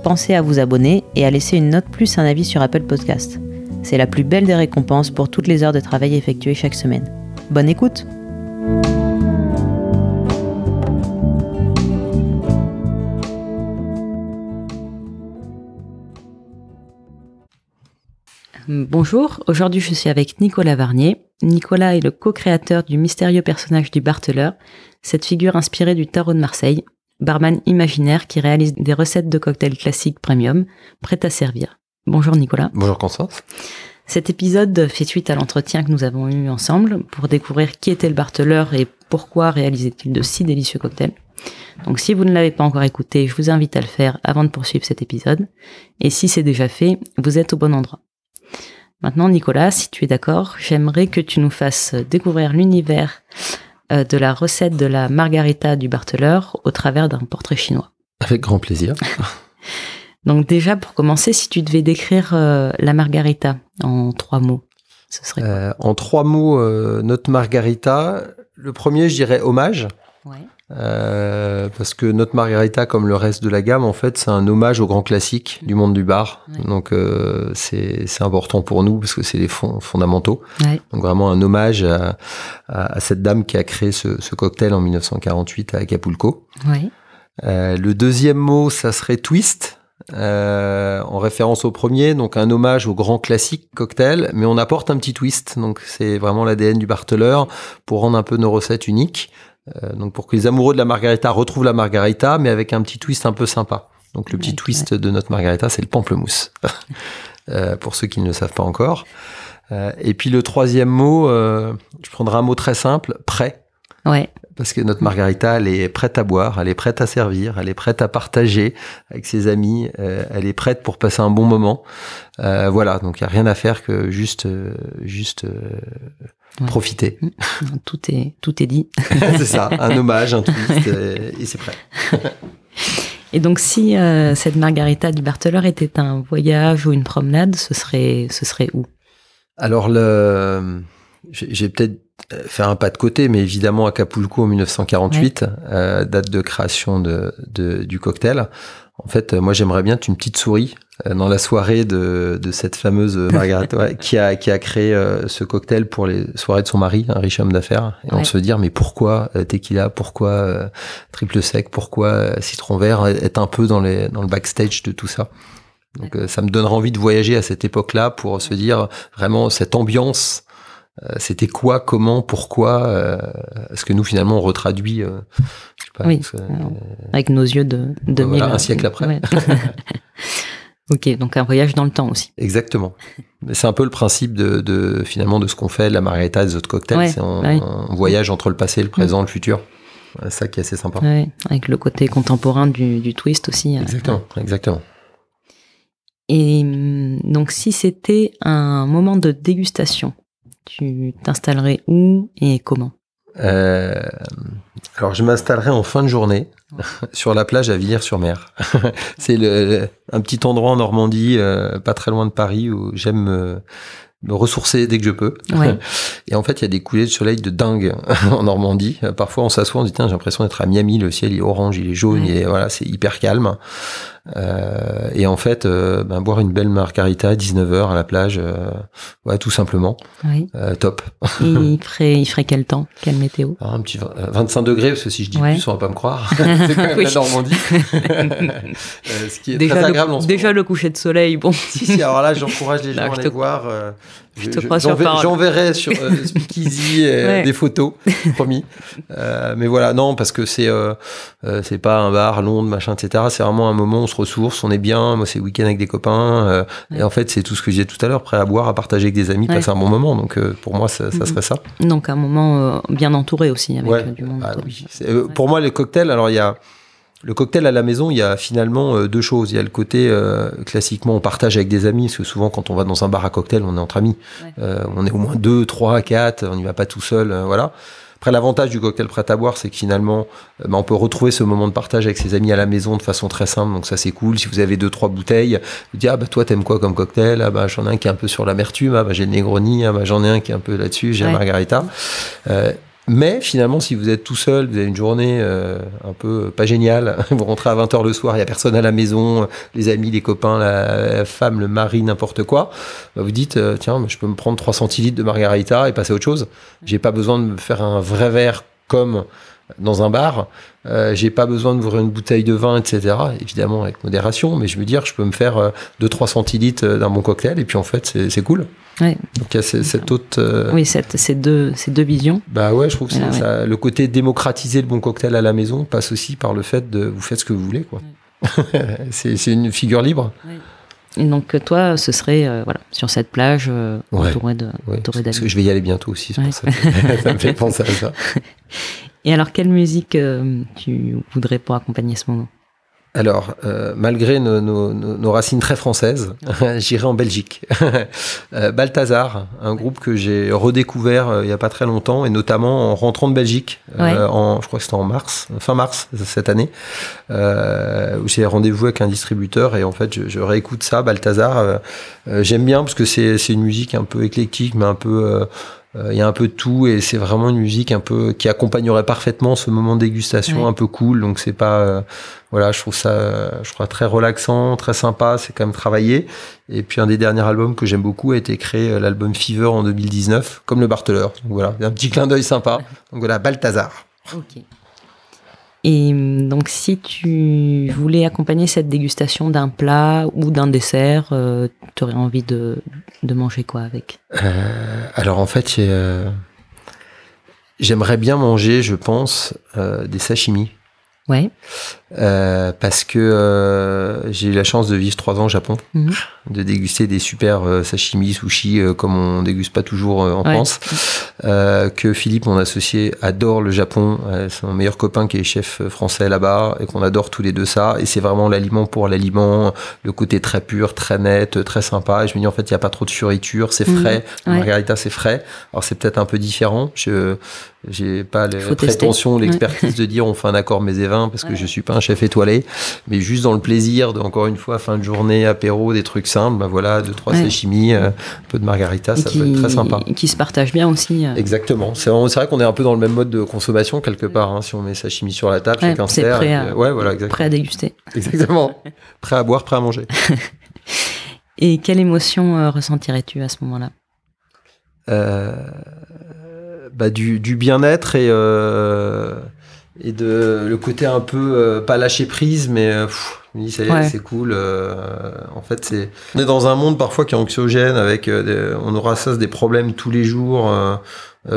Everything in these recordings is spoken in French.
pensez à vous abonner et à laisser une note plus un avis sur Apple Podcast. C'est la plus belle des récompenses pour toutes les heures de travail effectuées chaque semaine. Bonne écoute Bonjour, aujourd'hui je suis avec Nicolas Varnier. Nicolas est le co-créateur du mystérieux personnage du Barteleur, cette figure inspirée du tarot de Marseille, barman imaginaire qui réalise des recettes de cocktails classiques premium, prêtes à servir. Bonjour Nicolas. Bonjour Constance. Cet épisode fait suite à l'entretien que nous avons eu ensemble pour découvrir qui était le barteleur et pourquoi réalisait-il de si délicieux cocktails. Donc si vous ne l'avez pas encore écouté, je vous invite à le faire avant de poursuivre cet épisode. Et si c'est déjà fait, vous êtes au bon endroit. Maintenant Nicolas, si tu es d'accord, j'aimerais que tu nous fasses découvrir l'univers de la recette de la margarita du barteleur au travers d'un portrait chinois. Avec grand plaisir. Donc déjà, pour commencer, si tu devais décrire euh, la margarita en trois mots, ce serait quoi? Euh, En trois mots, notre margarita, le premier, je dirais hommage. Ouais. Euh, parce que notre margarita, comme le reste de la gamme, en fait, c'est un hommage aux grands classiques du monde du bar. Donc, euh, c'est important pour nous parce que c'est les fondamentaux. Donc, vraiment un hommage à, à, cette dame qui a créé ce, ce cocktail en 1948 à Acapulco. Euh, le deuxième mot, ça serait twist. Euh, en référence au premier, donc un hommage au grand classique cocktail, mais on apporte un petit twist. Donc c'est vraiment l'ADN du barteleur pour rendre un peu nos recettes uniques. Euh, donc pour que les amoureux de la margarita retrouvent la margarita, mais avec un petit twist un peu sympa. Donc le petit twist de notre margarita, c'est le pamplemousse, euh, pour ceux qui ne le savent pas encore. Euh, et puis le troisième mot, je prendrai un mot très simple, prêt. Ouais. Parce que notre margarita, elle est prête à boire, elle est prête à servir, elle est prête à partager avec ses amis, elle est prête pour passer un bon moment. voilà, donc il n'y a rien à faire que juste, juste profiter. Mm. Tout est, tout est dit. c'est ça, un hommage, un twist, et, c'est prêt. et donc, si euh, cette margarita du Barteleur était un voyage ou une promenade, ce serait, ce serait où? Alors, le, j'ai peut-être fait un pas de côté, mais évidemment Acapulco en 1948, euh, date de création de, de, du cocktail. En fait, moi, j'aimerais bien être une petite souris euh, dans la soirée de, de cette fameuse Margaret qui a qui a créé euh, ce cocktail pour les soirées de son mari, un riche homme d'affaires. Et on se dire mais pourquoi euh, tequila, pourquoi triple sec, pourquoi citron vert, être un peu dans les dans le backstage de tout ça. Donc ça me donnera envie de voyager à cette époque-là pour se dire vraiment cette ambiance c'était quoi, comment, pourquoi Est-ce que nous finalement on retraduit pas, oui, avec nos yeux de, de voilà, un siècle après. Ok, donc un voyage dans le temps aussi. Exactement. C'est un peu le principe de, de finalement de ce qu'on fait, la margarita, des autres cocktails. c'est on, bah voyage entre le passé, le présent, le futur. C'est ça qui est assez sympa. Ouais, avec le côté contemporain du, du twist aussi. Euh. Exactement, exactement. Et hum, donc si c'était un moment de dégustation, tu t'installerais où et comment? Euh, alors je m'installerai en fin de journée sur la plage à Villers-sur-Mer. c'est le, un petit endroit en Normandie, euh, pas très loin de Paris, où j'aime me, me, ressourcer dès que je peux. Et en fait, il y a des coulées de soleil de dingue en Normandie. Parfois, on s'assoit, on se dit tiens, j'ai l'impression d'être à Miami, le ciel est orange, il est jaune, et voilà, c'est hyper calme. Euh, et en fait, euh, ben, boire une belle margarita à 19h à la plage, euh, ouais, tout simplement. Oui. Top. Et il ferait, il ferait quel temps? Quelle météo? Ah, Un petit 25 degrés, parce que si je dis plus, on va pas me croire. c'est quand même la Normandie. ce qui est déjà très agréable le, en Déjà le coucher de soleil, bon. si, si, alors là, j'encourage les gens à aller voir. J'enverrai sur euh, Speakeasy des photos, promis. Euh, mais voilà, non, parce que c'est c'est pas un bar, Londres, machin, etc. C'est vraiment un moment se ressource, on est bien. Moi, c'est week-end avec des copains. Et en fait, c'est tout ce que disais tout à l'heure, prêt à boire, à partager avec des amis, passer un bon moment. Donc, pour moi, ça, ça, serait ça. Donc, un moment bien entouré aussi avec du monde. Ah pour moi, les cocktails, alors il y a le cocktail à la maison, il y a finalement euh, deux choses. Il y a le côté, euh, classiquement, on partage avec des amis, parce que souvent, quand on va dans un bar à cocktail, on est entre amis. Euh, on est au moins deux, trois, quatre, on n'y va pas tout seul, voilà. Après, l'avantage du cocktail prêt à boire, c'est que finalement, bah, on peut retrouver ce moment de partage avec ses amis à la maison de façon très simple. Donc ça, c'est cool. Si vous avez deux, trois bouteilles, vous dites, ah bah toi, t'aimes quoi comme cocktail? Ah bah j'en ai un qui est un peu sur l'amertume. Ah bah j'ai le Negroni. Ah bah j'en ai un qui est un peu là-dessus. J'ai la Margarita. Mais finalement, si vous êtes tout seul, vous avez une journée euh, un peu pas géniale, vous rentrez à 20h le soir, il n'y a personne à la maison, les amis, les copains, la, femme, le mari, n'importe quoi, bah, vous dites, euh, tiens, je peux me prendre 3 centilitres de margarita et passer à autre chose. J'ai pas besoin de me faire un vrai verre comme dans un bar. Euh, j'ai pas besoin d'ouvrir une bouteille de vin, etc. Évidemment avec modération, mais je veux dire, je peux me faire 2-3 centilitres d'un bon cocktail et puis en fait, c'est cool. Donc il y a cette autre. Euh, oui, cette, ces, deux, ces deux visions. Bah ouais, je trouve que ça, le côté démocratiser le bon cocktail à la maison passe aussi par le fait de vous faites ce que vous voulez. quoi. c'est une figure libre. Et donc toi, ce serait euh, voilà, sur cette plage euh, entouré de Parce que je vais y aller bientôt aussi, c'est pour ça. ça me fait penser à ça. Et alors, quelle musique tu voudrais pour accompagner ce moment? Alors, euh, malgré nos, racines très françaises, j'irai en Belgique. euh, Balthazar, un groupe que j'ai redécouvert euh, il n'y a pas très longtemps, et notamment en rentrant de Belgique, euh, en, je crois que c'était en mars, fin mars cette année, où j'ai rendez-vous avec un distributeur, et en fait, je, je réécoute ça, Balthazar. J'aime bien parce que c'est une musique un peu éclectique, mais un peu il y a un peu de tout et c'est vraiment une musique un peu qui accompagnerait parfaitement ce moment de dégustation un peu cool donc c'est pas voilà, je trouve ça, je crois très relaxant, très sympa. C'est quand même travaillé. Et puis un des derniers albums que j'aime beaucoup a été créé, euh, l'album Fever en 2019, comme le Barteleur. Donc voilà, un petit clin d'œil sympa. Donc voilà, Balthazar. Ok. Et hum, donc, si tu voulais accompagner cette dégustation d'un plat ou d'un dessert, euh, tu aurais envie de, de, manger quoi avec? Euh, Alors, en fait, j'aimerais bien manger, je pense, des sashimi. Ouais. Euh, parce que euh, j'ai eu la chance de vivre trois ans au Japon, mhm. de déguster des super euh, sashimi, sushi, comme on déguste pas toujours en France. que Philippe, mon associé, adore le Japon. c'est mon meilleur copain qui est chef français là-bas et qu'on adore tous les deux ça. Et c'est vraiment l'aliment pour l'aliment, le côté très pur, très net, très sympa. Et je me dis en fait, il y a pas trop de fioritures, c'est mhm. frais. Margarita, c'est frais. Alors c'est peut-être un peu différent. Je j'ai pas la prétention, l'expertise de dire on fait un accord mes et vins parce que je suis pas un chef étoilé, mais juste dans le plaisir de encore une fois fin de journée, apéro, des trucs simples, ben voilà, deux trois sashimi, euh, un peu de margarita, ça peut être très sympa. Qui se partage bien aussi. Euh. Exactement. C'est vrai qu'on est un peu dans le même mode de consommation quelque part. Hein, si on met sashimi sur la table, chacun sert. Prêt à, ouais, voilà, exactement. prêt à déguster. Exactement. prêt à boire, prêt à manger. et quelle émotion euh, ressentirais-tu à ce moment-là? Bah, du, bien-être et, euh, et de le côté un peu euh, pas lâcher prise, mais euh, c'est cool. en fait, c'est on est dans un monde parfois qui est anxiogène, avec on aura ça des problèmes tous les jours.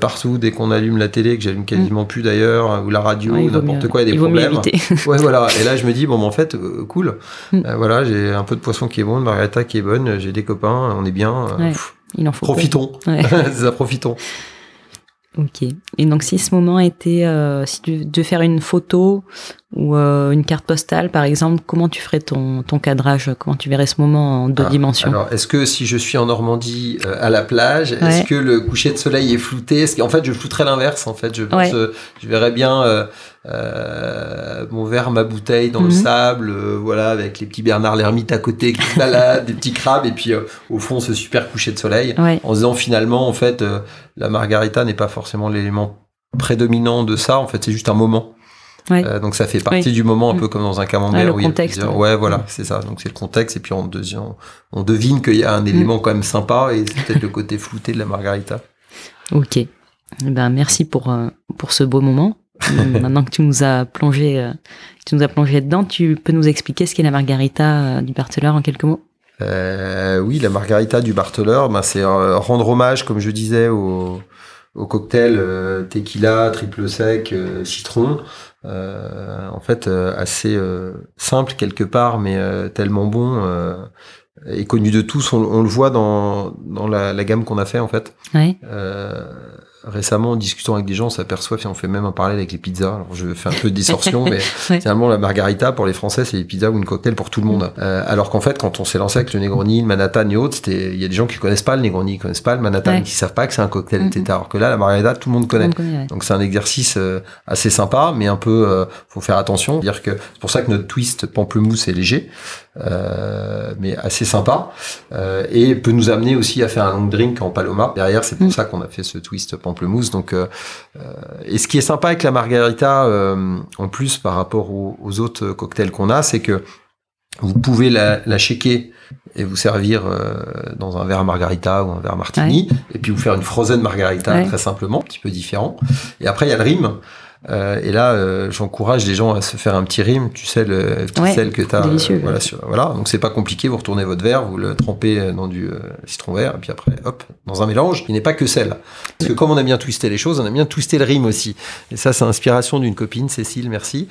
partout dès qu'on allume la télé que j'allume quasiment mm. plus d'ailleurs ou la radio ou n'importe quoi il y a des problèmes ouais voilà et là je me dis bon en fait cool mm. voilà j'ai un peu de poisson qui est bon de margarita qui est bonne j'ai des copains on est bien il en faut profitons ça profitons Ok. Et donc, si ce moment était, euh, si tu devais faire une photo ou euh, une carte postale, par exemple, comment tu ferais ton, ton cadrage? Comment tu verrais ce moment en deux ah, dimensions? Alors, est-ce que si je suis en Normandie euh, à la plage, est-ce que le coucher de soleil est flouté? Est-ce qu'en fait, je flouterais l'inverse En fait, je pense, je verrais bien mon verre, ma bouteille dans le mhm. sable, voilà, avec les petits Bernard l'ermite à côté qui se baladent, des petits crabes, et puis au fond, ce super coucher de soleil, en se disant finalement, en fait, la margarita n'est pas forcément l'élément prédominant de ça. En fait, c'est juste un moment. Euh, donc ça fait partie du moment, un peu mm. comme dans un camembert. le contexte. Ouais, voilà, mm. c'est ça. Donc c'est le contexte, et puis on, on devine qu'il y a un mm. élément quand même sympa, et c'est peut-être le côté flouté de la margarita. Ok. Eh ben merci pour euh, pour ce beau moment. Maintenant que tu nous as plongé, euh, tu nous as plongé dedans, tu peux nous expliquer ce qu'est la margarita du Barteleur en quelques mots? Oui, la margarita du Barteleur, ben c'est rendre hommage, comme je disais, au au cocktail euh, tequila, triple sec, euh, citron. Euh, en fait, assez simple quelque part, mais tellement bon et connu de tous. On, le voit dans, dans la, gamme qu'on a fait en fait. Récemment, en discutant avec des gens, on s'aperçoit, on fait même un parallèle avec les pizzas. Alors, je fais un peu de distorsion, mais finalement, la margarita, pour les Français, c'est les pizzas ou une cocktail pour tout le monde. Euh, alors qu'en fait, quand on s'est lancé avec le Negroni, le Manhattan et autres, il y a des gens qui connaissent pas le Negroni, qui connaissent pas le Manhattan, qui savent pas que c'est un cocktail, etc. Alors que là, la margarita, tout le monde connaît. Donc, c'est un exercice euh, assez sympa, mais un peu, euh, faut faire attention. Dire que c'est pour ça que notre twist pamplemousse est léger, euh, mais assez sympa, et peut nous amener aussi à faire un long drink en paloma. Derrière, c'est pour mm. ça qu'on a fait ce twist pamplemousse. Donc, et ce qui est sympa avec la margarita, en plus par rapport aux, aux autres cocktails qu'on a, c'est que vous pouvez la, la shaker et vous servir euh, dans un verre margarita ou un verre martini, et puis vous faire une frozen margarita très simplement, un petit peu différent. Et après, il y a le rime. Euh, et là, euh, j'encourage les gens à se faire un petit rime, tu sais, le petit sel que tu as. Euh, voilà, voilà, donc c'est pas compliqué, vous retournez votre verre, vous le trempez dans du citron vert, et puis après, hop, dans un mélange, il n'est pas que sel. Parce que comme on a bien twisté les choses, on a bien twisté le rime aussi. Et ça, c'est l'inspiration d'une copine, Cécile, merci,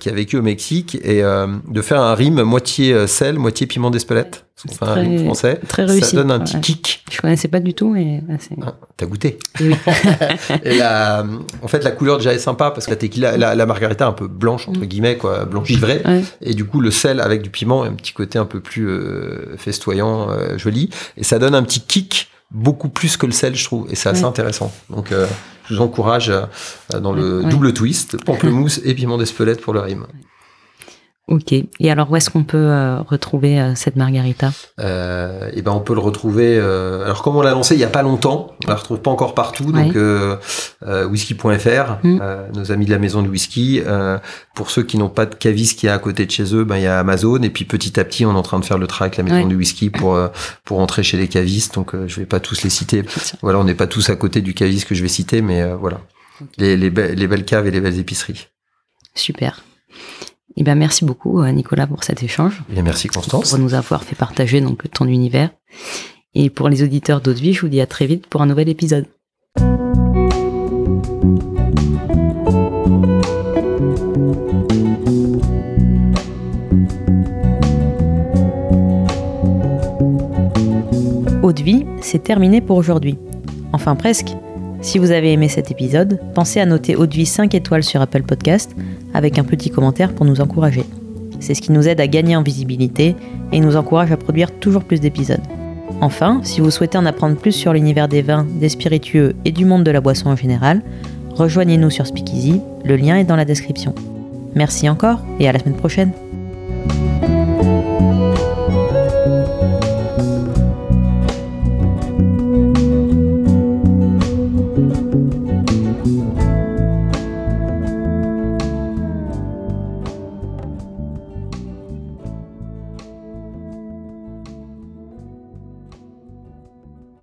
qui a vécu au Mexique, et de faire un rime moitié sel, moitié piment d'Espelette enfin, très, français. Très réussi. Ça donne un petit kick. Je connaissais pas du tout, mais ah, t'as goûté. Oui. et la, en fait, la couleur déjà est sympa parce que la tequila, la, margarita un peu blanche entre mm. guillemets, quoi, blanche givrée. Et du coup, le sel avec du piment, un petit côté un peu plus euh, festoyant, euh, joli, et ça donne un petit kick beaucoup plus que le sel, je trouve, et c'est assez intéressant. Donc, euh, je vous encourage dans le double twist, pamplemousse et piment d'Espelette pour le rime. Ok. Et alors, où est-ce qu'on peut euh, retrouver euh, cette margarita? Euh, Et eh ben, on peut le retrouver. Alors, comme on l'a lancé il y a pas longtemps, on la retrouve pas encore partout. Donc, whisky.fr, mm. nos amis de la maison de whisky. pour ceux qui n'ont pas de caviste qui est à côté de chez eux, ben il y a Amazon. Et puis, petit à petit, on est en train de faire le avec la maison du whisky pour pour entrer chez les cavistes. Donc, je vais pas tous les citer. Voilà, on n'est pas tous à côté du caviste que je vais citer, mais voilà. Les, les, les belles caves et les belles épiceries. Super. Eh ben, merci beaucoup, euh, Nicolas, pour cet échange. Et merci, Constance. Pour nous avoir fait partager donc, ton univers. Et pour les auditeurs d'Autre Vie, je vous dis à très vite pour un nouvel épisode. Haute Vie, c'est terminé pour aujourd'hui. Enfin presque. Si vous avez aimé cet épisode, pensez à noter Haute Vie 5 étoiles sur Apple Podcast avec un petit commentaire pour nous encourager. C'est ce qui nous aide à gagner en visibilité et nous encourage à produire toujours plus d'épisodes. Enfin, si vous souhaitez en apprendre plus sur l'univers des vins, des spiritueux et du monde de la boisson en général, rejoignez-nous sur Speakeasy, le lien est dans la description. Merci encore et à la semaine prochaine.